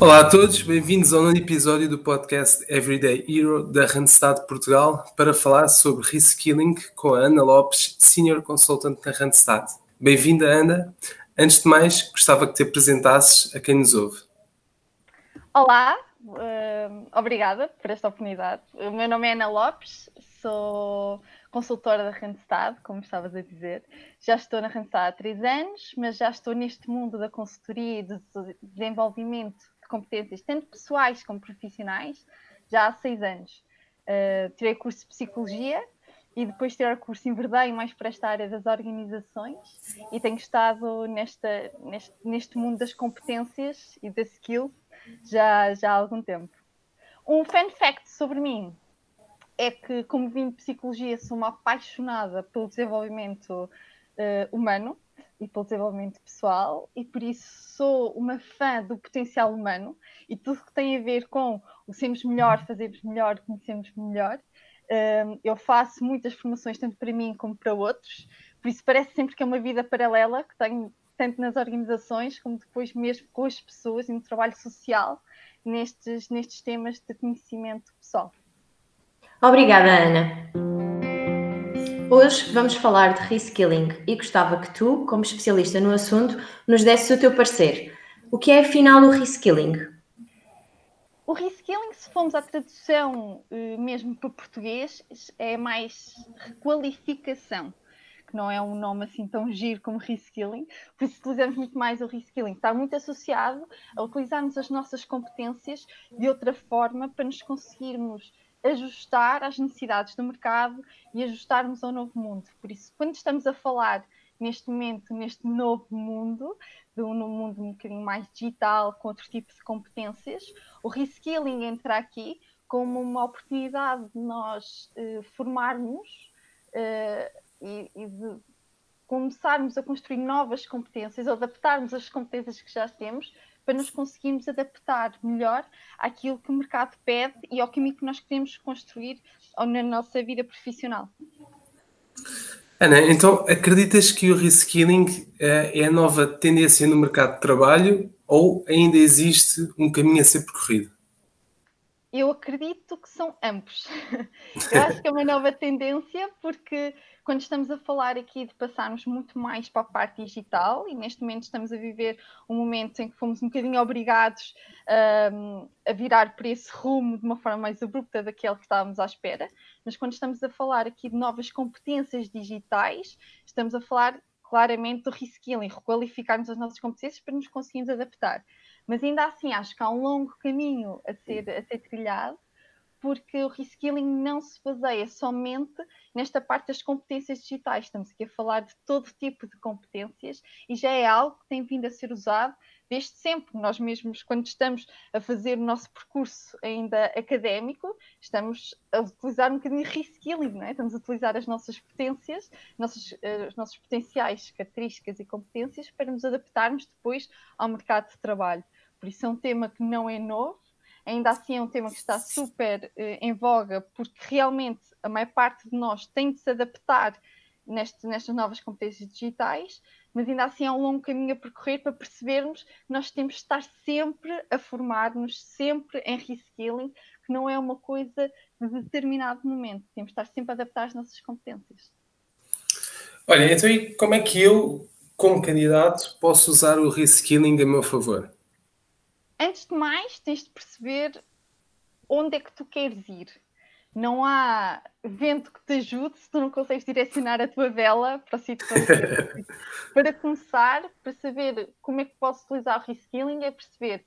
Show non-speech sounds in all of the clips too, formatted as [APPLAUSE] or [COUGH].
Olá a todos, bem-vindos ao nono episódio do podcast Everyday Hero da Randstad Portugal para falar sobre reskilling com a Ana Lopes, Senior Consultant na Randstad. Bem-vinda, Ana. Antes de mais, gostava que te apresentasses a quem nos ouve. Olá, uh, obrigada por esta oportunidade. O meu nome é Ana Lopes, sou consultora da Randstad, como estavas a dizer. Já estou na Randstad há três anos, mas já estou neste mundo da consultoria e do desenvolvimento competências, tanto pessoais como profissionais, já há seis anos. Uh, tirei curso de Psicologia e depois tirar curso em Verdade, mais para esta área das organizações, e tenho estado nesta, neste, neste mundo das competências e das skills já, já há algum tempo. Um fun fact sobre mim é que, como vim de Psicologia, sou uma apaixonada pelo desenvolvimento uh, humano e desenvolvimento pessoal e por isso sou uma fã do potencial humano e tudo que tem a ver com o sermos melhor, fazermos melhor, conhecermos melhor. Um, eu faço muitas formações tanto para mim como para outros, por isso parece sempre que é uma vida paralela que tenho tanto nas organizações como depois mesmo com as pessoas e no trabalho social nestes, nestes temas de conhecimento pessoal. Obrigada, Ana. Hoje vamos falar de reskilling e gostava que tu, como especialista no assunto, nos desses o teu parecer. O que é afinal o reskilling? O reskilling, se formos à tradução eh, mesmo para português, é mais requalificação, que não é um nome assim tão giro como reskilling, por isso utilizamos muito mais o reskilling. Está muito associado a utilizarmos as nossas competências de outra forma para nos conseguirmos ajustar às necessidades do mercado e ajustarmos ao novo mundo. Por isso, quando estamos a falar neste momento, neste novo mundo, de um mundo um bocadinho mais digital, com outro tipo de competências, o reskilling entra aqui como uma oportunidade de nós eh, formarmos eh, e, e de começarmos a construir novas competências, adaptarmos as competências que já temos para nos conseguirmos adaptar melhor àquilo que o mercado pede e ao caminho que nós queremos construir na nossa vida profissional. Ana, então acreditas que o reskilling eh, é a nova tendência no mercado de trabalho ou ainda existe um caminho a ser percorrido? Eu acredito que são ambos. [LAUGHS] Eu acho que é uma nova tendência porque quando estamos a falar aqui de passarmos muito mais para a parte digital, e neste momento estamos a viver um momento em que fomos um bocadinho obrigados um, a virar para esse rumo de uma forma mais abrupta daquele que estávamos à espera, mas quando estamos a falar aqui de novas competências digitais, estamos a falar claramente do reskilling, requalificarmos as nossas competências para nos conseguirmos adaptar. Mas ainda assim, acho que há um longo caminho a ser, a ser trilhado porque o reskilling não se baseia somente nesta parte das competências digitais. Estamos aqui a falar de todo tipo de competências e já é algo que tem vindo a ser usado desde sempre. Nós mesmos, quando estamos a fazer o nosso percurso ainda académico, estamos a utilizar um bocadinho de reskilling, é? Estamos a utilizar as nossas potências, nossos, uh, os nossos potenciais, características e competências para nos adaptarmos depois ao mercado de trabalho. Por isso é um tema que não é novo, ainda assim é um tema que está super uh, em voga, porque realmente a maior parte de nós tem de se adaptar neste, nestas novas competências digitais, mas ainda assim é um longo caminho a percorrer para percebermos que nós temos de estar sempre a formar-nos, sempre em reskilling, que não é uma coisa de determinado momento, temos de estar sempre a adaptar as nossas competências. Olha, então e como é que eu, como candidato, posso usar o reskilling a meu favor? antes de mais, tens de perceber onde é que tu queres ir. Não há vento que te ajude se tu não consegues direcionar a tua vela para o sítio [LAUGHS] Para começar, para saber como é que posso utilizar o reskilling, é perceber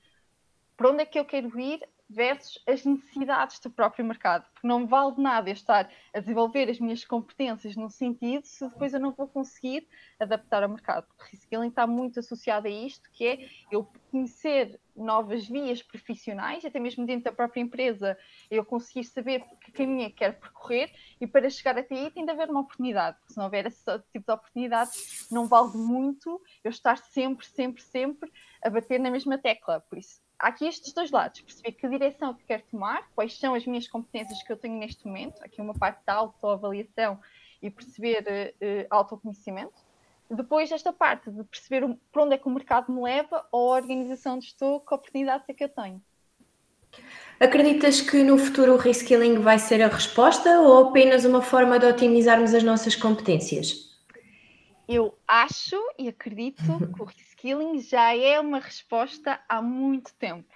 para onde é que eu quero ir, versus as necessidades do próprio mercado. Porque não vale nada eu estar a desenvolver as minhas competências num sentido se depois eu não vou conseguir adaptar ao mercado. O reskilling está muito associado a isto, que é eu conhecer novas vias profissionais, até mesmo dentro da própria empresa, eu conseguir saber que caminho é que quero percorrer e para chegar até aí tem de haver uma oportunidade. Porque se não houver esse tipo de oportunidade, não vale muito eu estar sempre, sempre, sempre a bater na mesma tecla. Por isso, aqui estes dois lados, perceber que direção que quero tomar, quais são as minhas competências que eu tenho neste momento, aqui uma parte da autoavaliação e perceber uh, autoconhecimento, depois esta parte de perceber para onde é que o mercado me leva ou a organização onde estou, que oportunidades é que eu tenho. Acreditas que no futuro o reskilling vai ser a resposta ou apenas uma forma de otimizarmos as nossas competências? Eu acho e acredito que o reskilling já é uma resposta há muito tempo.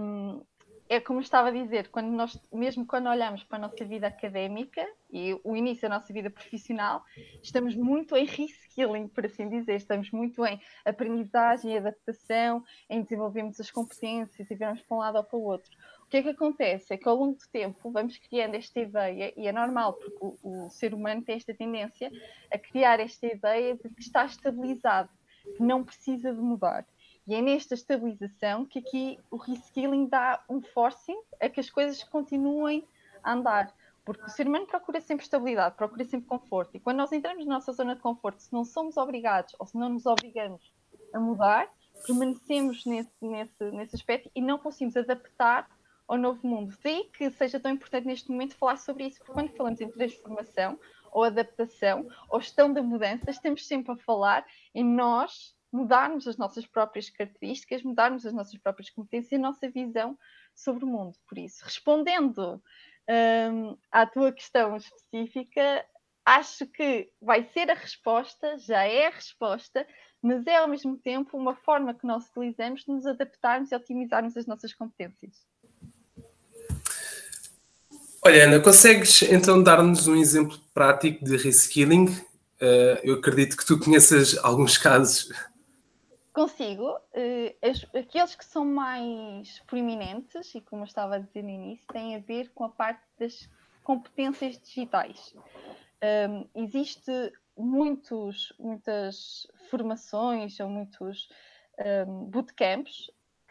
Um, é como estava a dizer, quando nós, mesmo quando olhamos para a nossa vida académica e o início da nossa vida profissional, estamos muito em reskilling, por assim dizer, estamos muito em aprendizagem e adaptação, em desenvolvermos as competências e vermos para um lado ou para o outro. O que é que acontece? É que ao longo do tempo vamos criando esta ideia, e é normal, porque o, o ser humano tem esta tendência a criar esta ideia de que está estabilizado, que não precisa de mudar. E é nesta estabilização que aqui o reskilling dá um forcing a que as coisas continuem a andar. Porque o ser humano procura sempre estabilidade, procura sempre conforto. E quando nós entramos na nossa zona de conforto, se não somos obrigados ou se não nos obrigamos a mudar, permanecemos nesse, nesse, nesse aspecto e não conseguimos adaptar ao novo mundo. Daí que seja tão importante neste momento falar sobre isso, porque quando falamos em transformação ou adaptação ou gestão da mudança, estamos sempre a falar em nós mudarmos as nossas próprias características, mudarmos as nossas próprias competências e a nossa visão sobre o mundo. Por isso, respondendo um, à tua questão específica, acho que vai ser a resposta, já é a resposta, mas é ao mesmo tempo uma forma que nós utilizamos de nos adaptarmos e otimizarmos as nossas competências. Olha, Ana, consegues então dar-nos um exemplo prático de reskilling? Uh, eu acredito que tu conheças alguns casos Consigo. Uh, aqueles que são mais proeminentes, e como eu estava a dizer no início, têm a ver com a parte das competências digitais. Um, existe muitos, muitas formações ou muitos um, bootcamps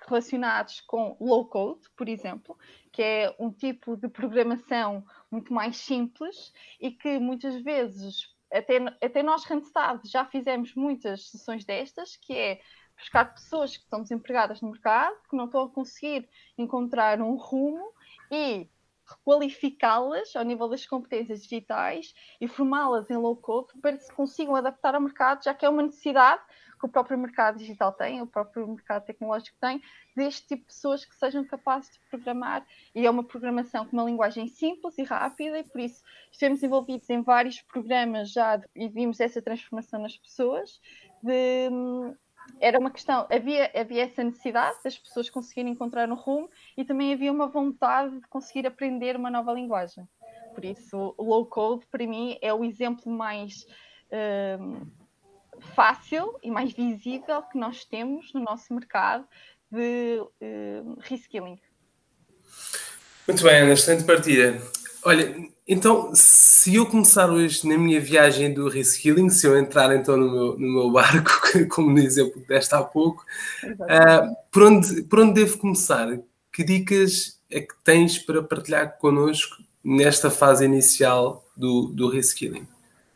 relacionados com low code, por exemplo, que é um tipo de programação muito mais simples e que muitas vezes até, até nós, Randstad, já fizemos muitas sessões destas, que é buscar pessoas que estão desempregadas no mercado, que não estão a conseguir encontrar um rumo e requalificá-las ao nível das competências digitais e formá-las em low code para que se consigam adaptar ao mercado, já que é uma necessidade que o próprio mercado digital tem, o próprio mercado tecnológico tem, deste tipo de pessoas que sejam capazes de programar. E é uma programação com uma linguagem simples e rápida, e por isso estamos envolvidos em vários programas já e vimos essa transformação nas pessoas. De, era uma questão, havia, havia essa necessidade das pessoas conseguirem encontrar um rumo e também havia uma vontade de conseguir aprender uma nova linguagem. Por isso, o low code, para mim, é o exemplo mais uh, fácil e mais visível que nós temos no nosso mercado de uh, reskilling. Muito bem, Ana, excelente partida. Olha, então, se eu começar hoje na minha viagem do reskilling, se eu entrar então no meu, no meu barco, [LAUGHS] como no exemplo que deste há pouco, uh, por, onde, por onde devo começar? Que dicas é que tens para partilhar connosco nesta fase inicial do, do reskilling?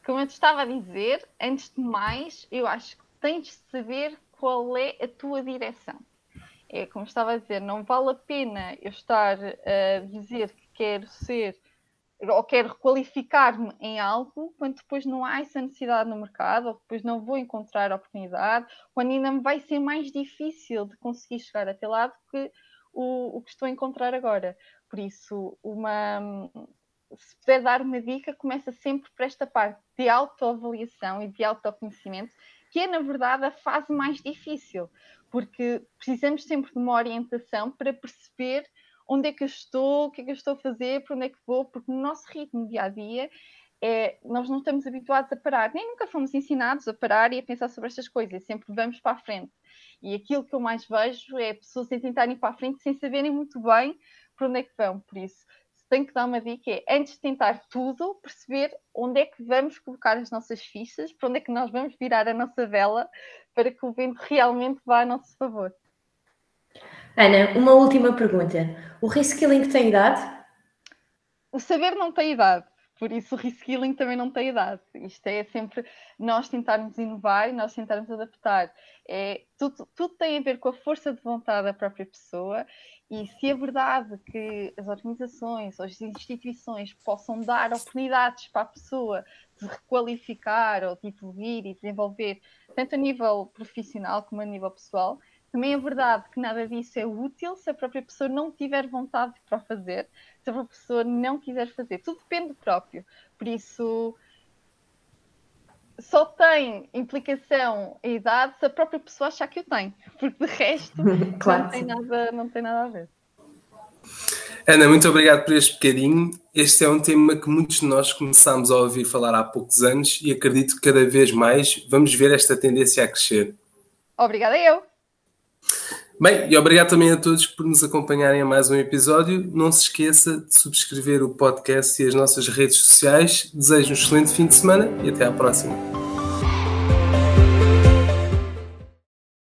Como eu te estava a dizer, antes de mais, eu acho que tens de saber qual é a tua direção. É como estava a dizer, não vale a pena eu estar a dizer que quero ser ou quero requalificar-me em algo quando depois não há essa necessidade no mercado, ou depois não vou encontrar oportunidade, quando ainda me vai ser mais difícil de conseguir chegar até lá do que o, o que estou a encontrar agora. Por isso, uma, se puder dar uma dica, começa sempre por esta parte de autoavaliação e de autoconhecimento, que é, na verdade, a fase mais difícil, porque precisamos sempre de uma orientação para perceber onde é que eu estou, o que é que eu estou a fazer, para onde é que vou, porque no nosso ritmo dia a dia é, nós não estamos habituados a parar, nem nunca fomos ensinados a parar e a pensar sobre estas coisas, sempre vamos para a frente. E aquilo que eu mais vejo é pessoas a tentarem ir para a frente sem saberem muito bem para onde é que vão. Por isso, tenho que dar uma dica é, antes de tentar tudo, perceber onde é que vamos colocar as nossas fichas, para onde é que nós vamos virar a nossa vela, para que o vento realmente vá a nosso favor. Ana, uma última pergunta. O reskilling tem idade? O saber não tem idade. Por isso o reskilling também não tem idade. Isto é sempre nós tentarmos inovar e nós tentarmos adaptar. É, tudo, tudo tem a ver com a força de vontade da própria pessoa e se é verdade que as organizações ou as instituições possam dar oportunidades para a pessoa de requalificar ou de evoluir e desenvolver, tanto a nível profissional como a nível pessoal, também é verdade que nada disso é útil se a própria pessoa não tiver vontade para o fazer, se a própria pessoa não quiser fazer. Tudo depende do próprio. Por isso, só tem implicação a idade se a própria pessoa achar que o tem, porque de resto [LAUGHS] claro. não, tem nada, não tem nada a ver. Ana, muito obrigado por este bocadinho. Este é um tema que muitos de nós começámos a ouvir falar há poucos anos e acredito que cada vez mais vamos ver esta tendência a crescer. Obrigada eu. Bem, e obrigado também a todos por nos acompanharem a mais um episódio. Não se esqueça de subscrever o podcast e as nossas redes sociais. Desejo um excelente fim de semana e até à próxima.